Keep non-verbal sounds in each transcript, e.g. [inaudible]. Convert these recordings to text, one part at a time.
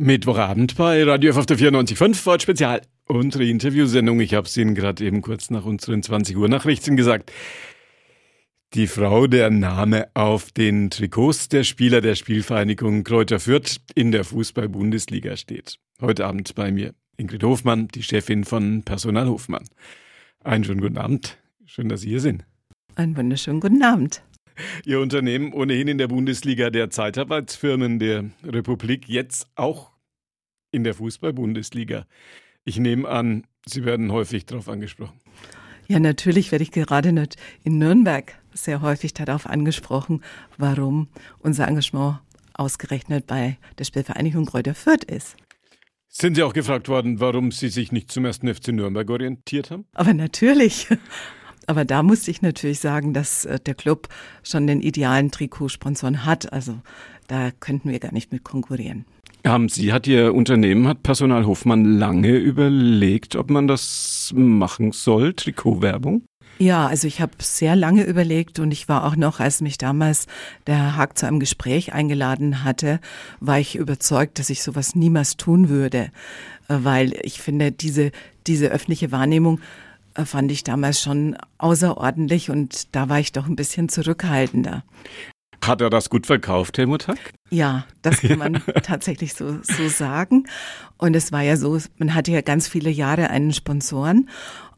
Mittwochabend bei Radio F auf der 94.5 Wort Spezial. Unsere Interviewsendung. Ich habe es Ihnen gerade eben kurz nach unseren 20 Uhr Nachrichten gesagt. Die Frau, der Name auf den Trikots der Spieler der Spielvereinigung Kräuter Fürth in der Fußball-Bundesliga steht. Heute Abend bei mir Ingrid Hofmann, die Chefin von Personal Hofmann. Einen schönen guten Abend. Schön, dass Sie hier sind. Einen wunderschönen guten Abend. Ihr Unternehmen ohnehin in der Bundesliga der Zeitarbeitsfirmen der Republik, jetzt auch in der Fußball-Bundesliga. Ich nehme an, Sie werden häufig darauf angesprochen. Ja, natürlich werde ich gerade in Nürnberg sehr häufig darauf angesprochen, warum unser Engagement ausgerechnet bei der Spielvereinigung Kräuter Fürth ist. Sind Sie auch gefragt worden, warum Sie sich nicht zum ersten FC Nürnberg orientiert haben? Aber natürlich. Aber da musste ich natürlich sagen, dass äh, der Club schon den idealen Trikotsponsoren hat. Also da könnten wir gar nicht mit konkurrieren. Haben Sie, hat Ihr Unternehmen, hat Personal Hofmann lange überlegt, ob man das machen soll, Trikotwerbung? Ja, also ich habe sehr lange überlegt und ich war auch noch, als mich damals der Herr Haag zu einem Gespräch eingeladen hatte, war ich überzeugt, dass ich sowas niemals tun würde, äh, weil ich finde, diese, diese öffentliche Wahrnehmung fand ich damals schon außerordentlich und da war ich doch ein bisschen zurückhaltender. Hat er das gut verkauft, Helmut Hack? Ja, das kann man [laughs] tatsächlich so, so sagen. Und es war ja so, man hatte ja ganz viele Jahre einen Sponsoren,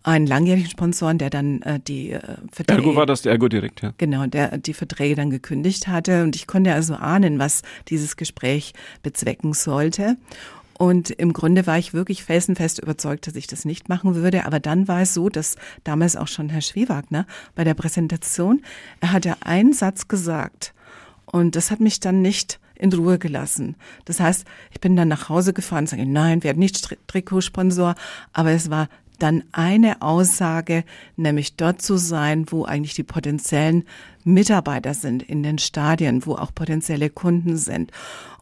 einen langjährigen Sponsoren, der dann äh, die äh, Verträge. Ergo war das der Ergo direkt, ja. Genau, der die Verträge dann gekündigt hatte. Und ich konnte also ahnen, was dieses Gespräch bezwecken sollte. Und im Grunde war ich wirklich felsenfest überzeugt, dass ich das nicht machen würde. Aber dann war es so, dass damals auch schon Herr Schwiewagner bei der Präsentation, er hat ja einen Satz gesagt. Und das hat mich dann nicht in Ruhe gelassen. Das heißt, ich bin dann nach Hause gefahren und sage, nein, werde nicht Trikotsponsor. Aber es war dann eine Aussage, nämlich dort zu sein, wo eigentlich die potenziellen Mitarbeiter sind in den Stadien, wo auch potenzielle Kunden sind.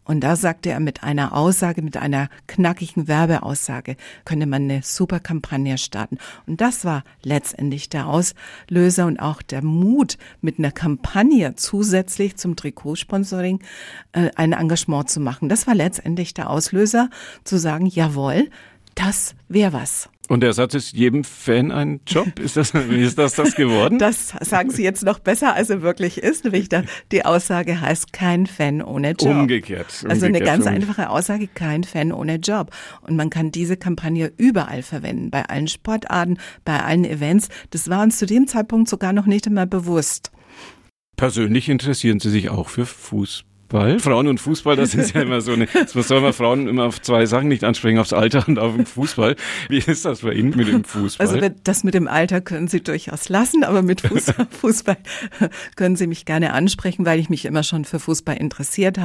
Und da sagte er mit einer Aussage, mit einer knackigen Werbeaussage, könnte man eine super Kampagne starten. Und das war letztendlich der Auslöser und auch der Mut, mit einer Kampagne zusätzlich zum Trikotsponsoring äh, ein Engagement zu machen. Das war letztendlich der Auslöser, zu sagen, jawohl, das wäre was. Und der Satz ist jedem Fan ein Job. Ist das, ist das das geworden? [laughs] Das sagen Sie jetzt noch besser, als er wirklich ist. Die Aussage heißt kein Fan ohne Job. Umgekehrt. umgekehrt also eine ganz einfache Aussage, kein Fan ohne Job. Und man kann diese Kampagne überall verwenden, bei allen Sportarten, bei allen Events. Das war uns zu dem Zeitpunkt sogar noch nicht einmal bewusst. Persönlich interessieren Sie sich auch für Fußball? Fußball. Frauen und Fußball, das ist ja immer so eine, [laughs] das soll man Frauen immer auf zwei Sachen nicht ansprechen, aufs Alter und auf den Fußball. Wie ist das bei Ihnen mit dem Fußball? Also das mit dem Alter können Sie durchaus lassen, aber mit Fußball, [laughs] Fußball können Sie mich gerne ansprechen, weil ich mich immer schon für Fußball interessiert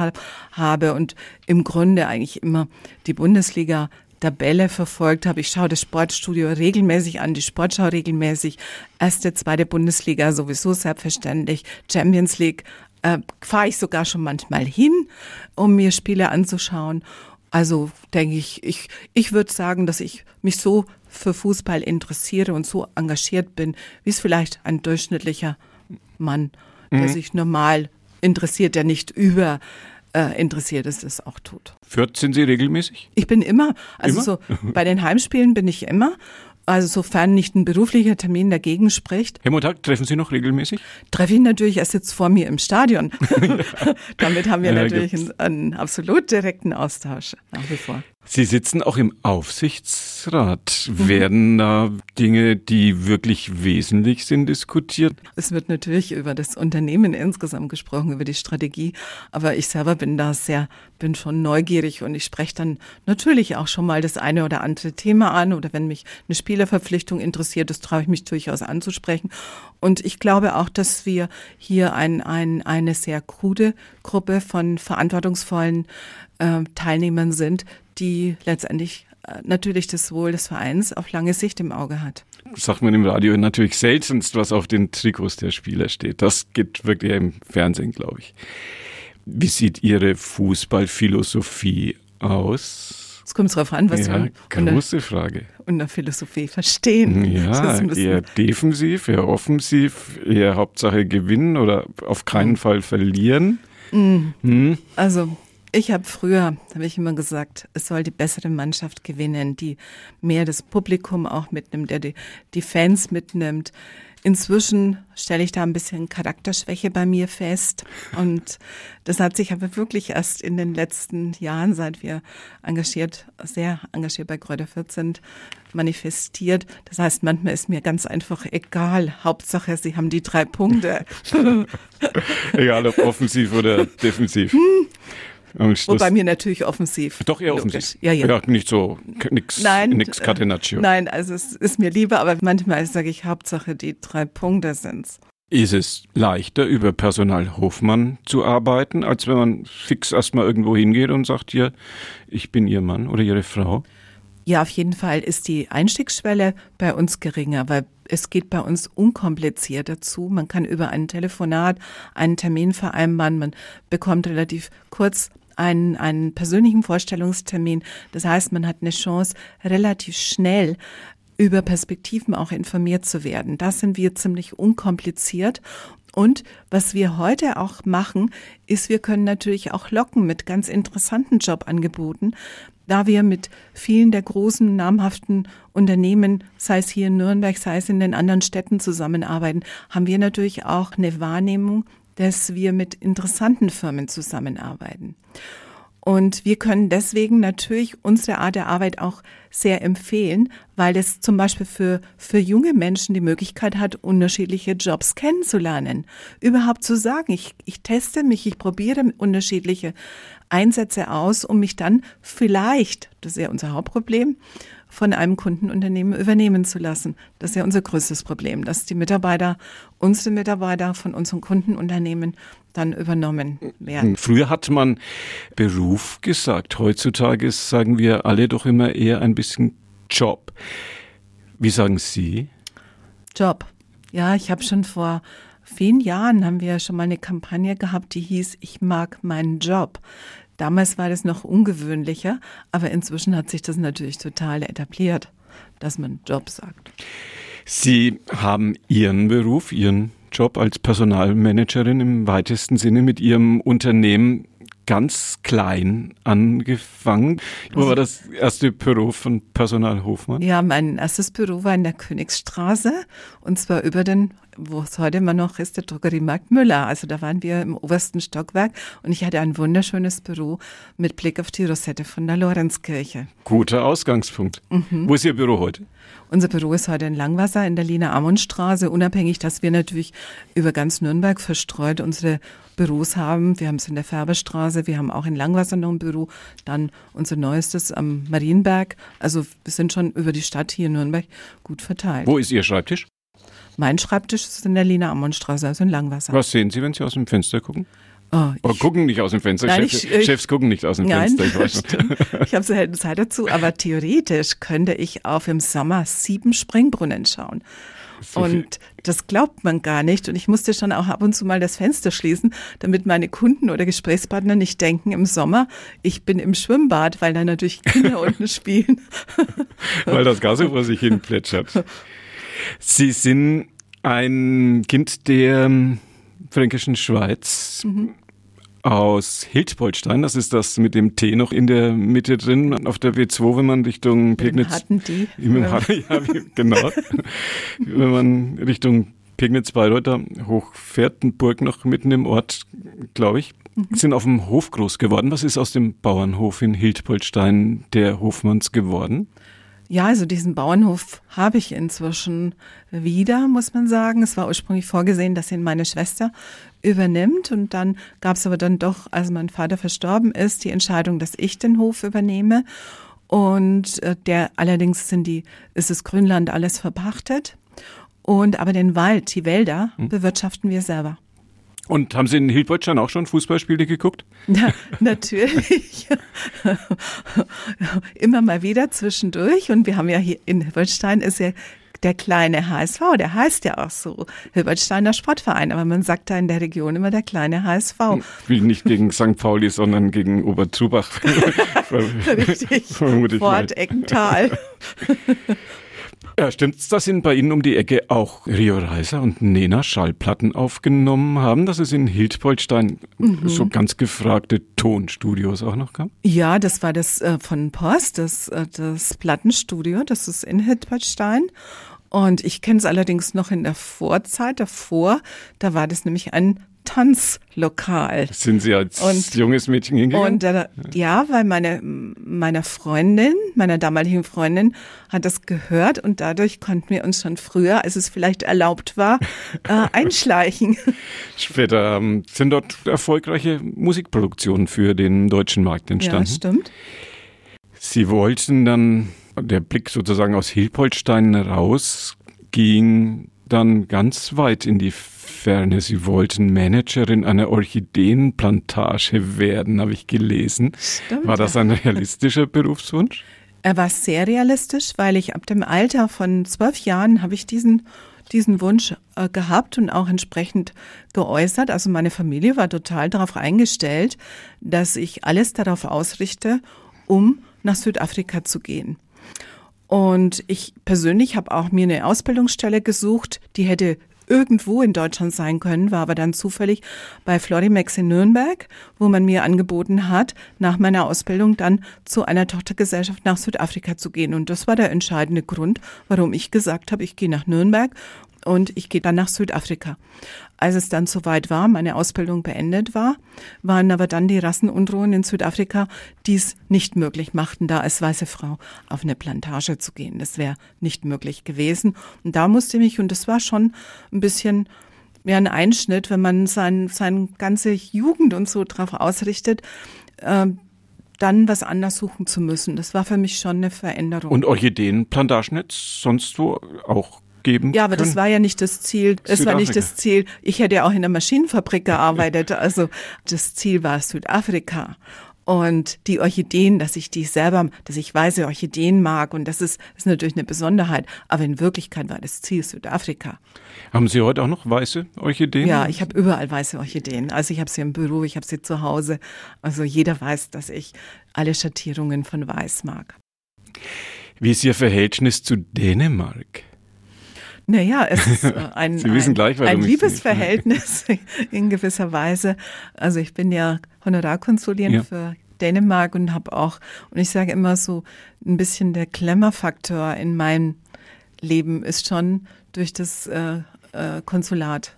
habe und im Grunde eigentlich immer die Bundesliga Tabelle verfolgt habe. Ich schaue das Sportstudio regelmäßig an, die Sportschau regelmäßig. Erste, zweite Bundesliga sowieso selbstverständlich. Champions League äh, fahre ich sogar schon manchmal hin, um mir Spiele anzuschauen. Also denke ich, ich, ich würde sagen, dass ich mich so für Fußball interessiere und so engagiert bin, wie es vielleicht ein durchschnittlicher Mann, der mhm. sich normal interessiert, der nicht über äh, interessiert ist, es auch tut. Fürth sind Sie regelmäßig? Ich bin immer, also immer? so [laughs] bei den Heimspielen bin ich immer also sofern nicht ein beruflicher Termin dagegen spricht. Herr Montag, treffen Sie noch regelmäßig? Treffe ich natürlich, er sitzt vor mir im Stadion. [laughs] [laughs] Damit haben wir ja, natürlich einen, einen, absolut direkten Austausch nach wie vor. Sie sitzen auch im Aufsichtsrat. Mhm. Werden da Dinge, die wirklich wesentlich sind, diskutiert? Es wird natürlich über das Unternehmen insgesamt gesprochen, über die Strategie. Aber ich selber bin da sehr, bin schon neugierig und ich spreche dann natürlich auch schon mal das eine oder andere Thema an oder wenn mich eine Spielerverpflichtung interessiert, das traue ich mich durchaus anzusprechen. Und ich glaube auch, dass wir hier ein, ein, eine sehr krude Gruppe von verantwortungsvollen äh, Teilnehmern sind, die letztendlich äh, natürlich das Wohl des Vereins auf lange Sicht im Auge hat. Sagt man im Radio natürlich seltenst, was auf den Trikots der Spieler steht. Das geht wirklich im Fernsehen, glaube ich. Wie sieht Ihre Fußballphilosophie aus? Es kommt darauf an, was ja, Sie große Frage. unter Philosophie verstehen. Ja, eher defensiv, eher offensiv, eher Hauptsache gewinnen oder auf keinen Fall verlieren. Mhm. Hm. Also Ich habe früher, habe ich immer gesagt, es soll die bessere Mannschaft gewinnen, die mehr das Publikum auch mitnimmt, der die, die Fans mitnimmt. Inzwischen stelle ich da ein bisschen Charakterschwäche bei mir fest. Und das hat sich aber wirklich erst in den letzten Jahren, seit wir engagiert, sehr engagiert bei Kräuter 14 manifestiert. Das heißt, manchmal ist mir ganz einfach egal. Hauptsache, sie haben die drei Punkte. [laughs] egal ob offensiv oder defensiv. Wobei mir natürlich offensiv. Doch eher logisch. offensiv. Ja, ja. ja nicht so, nix, nein, nix Catenaccio. Äh, nein, also es ist mir lieber, aber manchmal sage ich, Hauptsache die drei Punkte sind's. Ist es leichter, über Personalhofmann zu arbeiten, als wenn man fix erstmal irgendwo hingeht und sagt, hier, ich bin Ihr Mann oder Ihre Frau? Ja, auf jeden Fall ist die Einstiegsschwelle bei uns geringer, weil es geht bei uns unkompliziert dazu. Man kann über ein Telefonat einen Termin vereinbaren, man bekommt relativ kurz einen, einen persönlichen Vorstellungstermin. Das heißt, man hat eine Chance, relativ schnell über Perspektiven auch informiert zu werden. Das sind wir ziemlich unkompliziert. Und was wir heute auch machen, ist, wir können natürlich auch locken mit ganz interessanten Jobangeboten, da wir mit vielen der großen, namhaften Unternehmen, sei es hier in Nürnberg, sei es in den anderen Städten zusammenarbeiten, haben wir natürlich auch eine Wahrnehmung dass wir mit interessanten Firmen zusammenarbeiten. Und wir können deswegen natürlich unsere Art der Arbeit auch sehr empfehlen, weil es zum Beispiel für, für junge Menschen die Möglichkeit hat, unterschiedliche Jobs kennenzulernen. Überhaupt zu sagen, ich, ich teste mich, ich probiere unterschiedliche Einsätze aus, um mich dann vielleicht, das ist ja unser Hauptproblem, von einem Kundenunternehmen übernehmen zu lassen. Das ist ja unser größtes Problem, dass die Mitarbeiter, unsere Mitarbeiter von unseren Kundenunternehmen dann übernommen werden. Früher hat man Beruf gesagt. Heutzutage sagen wir alle doch immer eher ein bisschen Job. Wie sagen Sie? Job. Ja, ich habe schon vor vielen Jahren haben wir schon mal eine Kampagne gehabt, die hieß Ich mag meinen Job. Damals war das noch ungewöhnlicher, aber inzwischen hat sich das natürlich total etabliert, dass man Job sagt. Sie haben Ihren Beruf, Ihren Job als Personalmanagerin im weitesten Sinne mit Ihrem Unternehmen ganz klein angefangen. Wo war das erste Büro von Personal Hofmann? Ja, mein erstes Büro war in der Königsstraße und zwar über den, wo es heute immer noch ist, der Drogeriemarkt Müller. Also da waren wir im obersten Stockwerk und ich hatte ein wunderschönes Büro mit Blick auf die Rosette von der Lorenzkirche. Guter Ausgangspunkt. Mhm. Wo ist Ihr Büro heute? Unser Büro ist heute in Langwasser in der Lina Ammon-Straße, unabhängig, dass wir natürlich über ganz Nürnberg verstreut unsere Büros haben. Wir haben es in der Färberstraße, wir haben auch in Langwasser noch ein Büro, dann unser neuestes am Marienberg. Also wir sind schon über die Stadt hier in Nürnberg gut verteilt. Wo ist Ihr Schreibtisch? Mein Schreibtisch ist in der Lina Ammon-Straße, also in Langwasser. Was sehen Sie, wenn Sie aus dem Fenster gucken? Oh, Oder gucken nicht aus dem Fenster. Nein, Chef, ich, ich, Chefs gucken nicht aus dem nein, Fenster. [laughs] Ich, ich habe selten Zeit dazu, aber theoretisch könnte ich auf im Sommer sieben Springbrunnen schauen. Und das glaubt man gar nicht. Und ich musste schon auch ab und zu mal das Fenster schließen, damit meine Kunden oder Gesprächspartner nicht denken im Sommer, ich bin im Schwimmbad, weil da natürlich Kinder [laughs] unten spielen. weil das Gas vor sich hin plätschert. [laughs] Sie sind ein Kind der fränkischen Schweiz. Mhm aus Hildbolstein. Das ist das mit dem T noch in der Mitte drin, auf der W2, wenn man Richtung Pegnitz. Hatten die. Ja, [laughs] genau. wenn man Richtung Pegnitz Bayreuth hochfährt, ein Burg noch mitten im Ort, glaube ich, mhm. sind auf dem Hof groß geworden. Was ist aus dem Bauernhof in Hildbolstein der Hofmanns geworden? Ja, also diesen Bauernhof habe ich inzwischen wieder, muss man sagen. Es war ursprünglich vorgesehen, dass ihn meine Schwester übernimmt. Und dann gab es aber dann doch, als mein Vater verstorben ist, die Entscheidung, dass ich den Hof übernehme. Und äh, der allerdings sind die, ist das Grünland alles verpachtet. Und aber den Wald, die Wälder hm. bewirtschaften wir selber. Und haben Sie in Hildburtstein auch schon Fußballspiele geguckt? Ja, natürlich. Immer mal wieder zwischendurch. Und wir haben ja hier in Hildburtstein ist ja der kleine HSV, der heißt ja auch so, Hilbertsteiner Sportverein, aber man sagt da in der Region immer der kleine HSV. Ich will nicht gegen St. Pauli, sondern gegen Oberzubach. [laughs] Richtig, Fort Eckental. Ja, stimmt's, dass in bei Ihnen um die Ecke auch Rio Reiser und Nena Schallplatten aufgenommen haben, dass es in Hildbolstein mhm. so ganz gefragte Tonstudios auch noch gab? Ja, das war das äh, von Post, das, äh, das Plattenstudio, das ist in Hildbolstein. Und ich kenne es allerdings noch in der Vorzeit davor. Da war das nämlich ein Tanzlokal. Sind Sie als und, junges Mädchen hingegangen? Und äh, ja, weil meine meiner Freundin, meiner damaligen Freundin, hat das gehört und dadurch konnten wir uns schon früher, als es vielleicht erlaubt war, [laughs] äh, einschleichen. Später ähm, sind dort erfolgreiche Musikproduktionen für den deutschen Markt entstanden. Ja, stimmt. Sie wollten dann der Blick sozusagen aus Hilpoltstein raus ging dann ganz weit in die Ferne. Sie wollten Managerin einer Orchideenplantage werden, habe ich gelesen. Stimmt, war das ein realistischer Berufswunsch? Er war sehr realistisch, weil ich ab dem Alter von zwölf Jahren habe ich diesen diesen Wunsch äh, gehabt und auch entsprechend geäußert. Also meine Familie war total darauf eingestellt, dass ich alles darauf ausrichte, um nach Südafrika zu gehen. Und ich persönlich habe auch mir eine Ausbildungsstelle gesucht, die hätte irgendwo in Deutschland sein können, war aber dann zufällig bei Florimex in Nürnberg, wo man mir angeboten hat, nach meiner Ausbildung dann zu einer Tochtergesellschaft nach Südafrika zu gehen. Und das war der entscheidende Grund, warum ich gesagt habe, ich gehe nach Nürnberg und ich gehe dann nach Südafrika. Als es dann soweit war, meine Ausbildung beendet war, waren aber dann die Rassenunruhen in Südafrika, die es nicht möglich machten, da als weiße Frau auf eine Plantage zu gehen. Das wäre nicht möglich gewesen. Und da musste ich mich, und das war schon ein bisschen mehr ein Einschnitt, wenn man sein, seine ganze Jugend und so drauf ausrichtet, äh, dann was anders suchen zu müssen. Das war für mich schon eine Veränderung. Und Orchideenplantagen jetzt sonst wo auch geben Ja, aber können. das war ja nicht das Ziel. Es war nicht das Ziel. Ich hätte ja auch in der Maschinenfabrik gearbeitet. [laughs] Also das Ziel war Südafrika. Und die Orchideen, dass ich die selber, dass ich weiße Orchideen mag und das ist, ist natürlich eine Besonderheit. Aber in Wirklichkeit war das Ziel Südafrika. Haben Sie heute auch noch weiße Orchideen? Ja, ich habe überall weiße Orchideen. Also ich habe sie im Büro, ich habe sie zu Hause. Also jeder weiß, dass ich alle Schattierungen von Weiß mag. Wie ist Ihr Verhältnis zu Dänemark? Naja, es ist äh, [laughs] ein, ein, ein Liebesverhältnis [laughs] in gewisser Weise. Also ich bin ja Honorarkonsulin ja. für Dänemark und habe auch, und ich sage immer so, ein bisschen der Klemmerfaktor in meinem Leben ist schon durch das äh, äh, Konsulat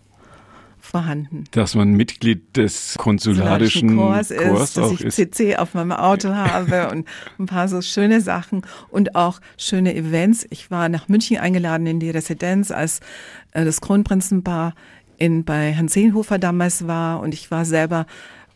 vorhanden. Dass man Mitglied des konsularischen Kurs ist, dass ich ist. CC auf meinem Auto habe und [laughs] ein paar so schöne Sachen und auch schöne Events. Ich war nach München eingeladen in die Residenz, als äh, das Kronprinzenpaar in, bei Hans Seehofer damals war und ich war selber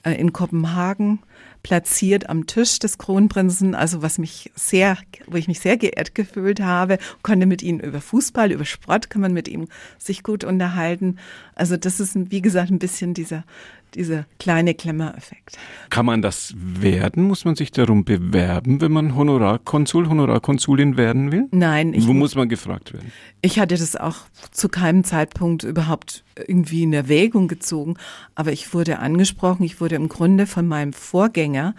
äh, in Kopenhagen platziert am Tisch des Kronprinzen, also was mich sehr, wo ich mich sehr geehrt gefühlt habe, konnte mit ihm über Fußball, über Sport kann man mit ihm sich gut unterhalten. Also das ist, wie gesagt, ein bisschen dieser dieser kleine Klemmereffekt. Kann man das werden? Muss man sich darum bewerben, wenn man Honorarkonsul, Honorarkonsulin werden will? Nein. Ich, Wo muss man gefragt werden? Ich hatte das auch zu keinem Zeitpunkt überhaupt irgendwie in Erwägung gezogen, aber ich wurde angesprochen, ich wurde im Grunde von meinem Vorgänger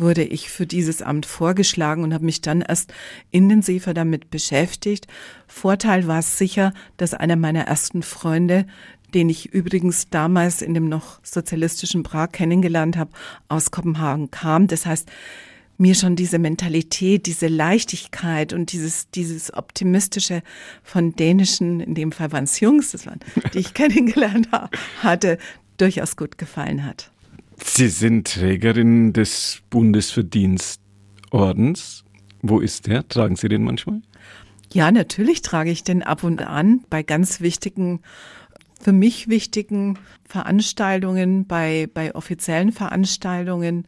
wurde ich für dieses Amt vorgeschlagen und habe mich dann erst intensiver damit beschäftigt. Vorteil war es sicher, dass einer meiner ersten Freunde den ich übrigens damals in dem noch sozialistischen Prag kennengelernt habe, aus Kopenhagen kam. Das heißt, mir schon diese Mentalität, diese Leichtigkeit und dieses, dieses optimistische von dänischen, in dem Fall waren es Jungs, das waren, die ich [laughs] kennengelernt hatte, durchaus gut gefallen hat. Sie sind Trägerin des Bundesverdienstordens. Wo ist der? Tragen Sie den manchmal? Ja, natürlich trage ich den ab und an bei ganz wichtigen für mich wichtigen Veranstaltungen, bei, bei offiziellen Veranstaltungen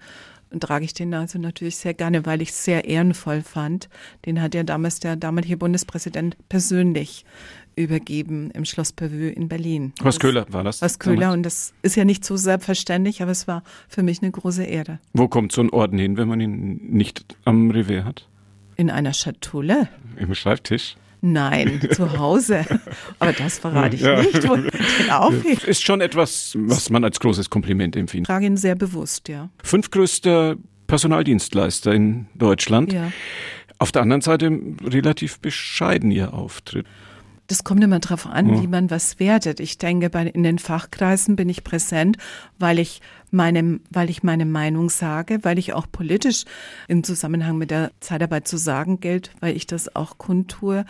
trage ich den also natürlich sehr gerne, weil ich es sehr ehrenvoll fand. Den hat ja damals der damalige Bundespräsident persönlich übergeben im Schloss Bellevue in Berlin. Was Köhler war das? Was Köhler und das ist ja nicht so selbstverständlich, aber es war für mich eine große Ehre. Wo kommt so ein Orden hin, wenn man ihn nicht am Revier hat? In einer Schatulle. Im Schreibtisch? Nein, [laughs] zu Hause. Aber das verrate ich ja. nicht, wo den. Ist schon etwas, was man als großes Kompliment empfindet. Ich trage ihn sehr bewusst, ja. Fünftgrößter Personaldienstleister in Deutschland. Ja. Auf der anderen Seite relativ bescheiden Ihr Auftritt. Das kommt immer darauf an, ja. wie man was wertet. Ich denke, bei, in den Fachkreisen bin ich präsent, weil ich meine, weil ich meine Meinung sage, weil ich auch politisch im Zusammenhang mit der Zeitarbeit zu sagen gilt, weil ich das auch kundtue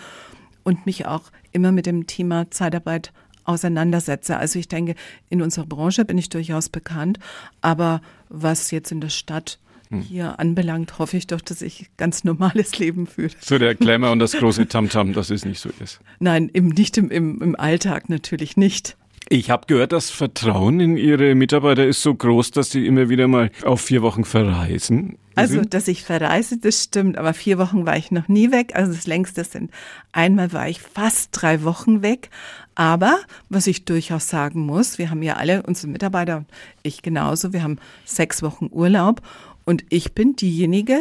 und mich auch immer mit dem Thema Zeitarbeit auseinandersetze. Also ich denke, in unserer Branche bin ich durchaus bekannt, aber was jetzt in der Stadt. Hier anbelangt, hoffe ich doch, dass ich ganz normales Leben führe. So der [laughs] Glamour und das große Tamtam, -Tam, das ist nicht so ist. Nein, im, nicht im, im, im Alltag natürlich nicht. Ich habe gehört, das Vertrauen in Ihre Mitarbeiter ist so groß, dass Sie immer wieder mal auf vier Wochen verreisen. Also, dass ich verreise, das stimmt, aber vier Wochen war ich noch nie weg. Also das längste sind, einmal war ich fast drei Wochen weg. Aber was ich durchaus sagen muss, wir haben ja alle, unsere Mitarbeiter, ich genauso, wir haben sechs Wochen Urlaub und ich bin diejenige,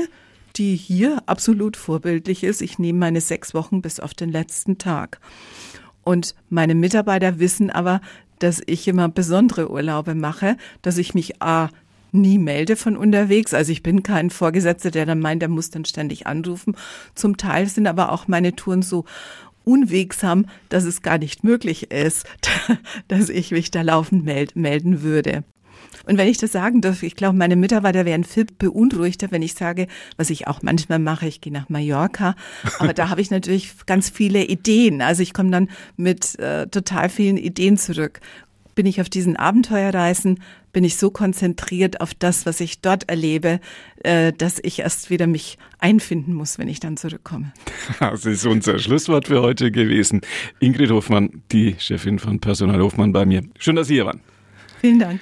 die hier absolut vorbildlich ist. Ich nehme meine sechs Wochen bis auf den letzten Tag. Und meine Mitarbeiter wissen aber, dass ich immer besondere Urlaube mache, dass ich mich A nie melde von unterwegs. Also ich bin kein Vorgesetzter, der dann meint, der muss dann ständig anrufen. Zum Teil sind aber auch meine Touren so unwegsam, dass es gar nicht möglich ist, [laughs] dass ich mich da laufend melden würde. Und wenn ich das sagen darf, ich glaube, meine Mitarbeiter wären viel beunruhigter, wenn ich sage, was ich auch manchmal mache, ich gehe nach Mallorca. Aber da habe ich natürlich ganz viele Ideen. Also ich komme dann mit äh, total vielen Ideen zurück. Bin ich auf diesen Abenteuerreisen, bin ich so konzentriert auf das, was ich dort erlebe, äh, dass ich erst wieder mich einfinden muss, wenn ich dann zurückkomme. [laughs] Das ist unser Schlusswort für heute gewesen. Ingrid Hofmann, die Chefin von Personal Hofmann bei mir. Schön, dass Sie hier waren. Vielen Dank.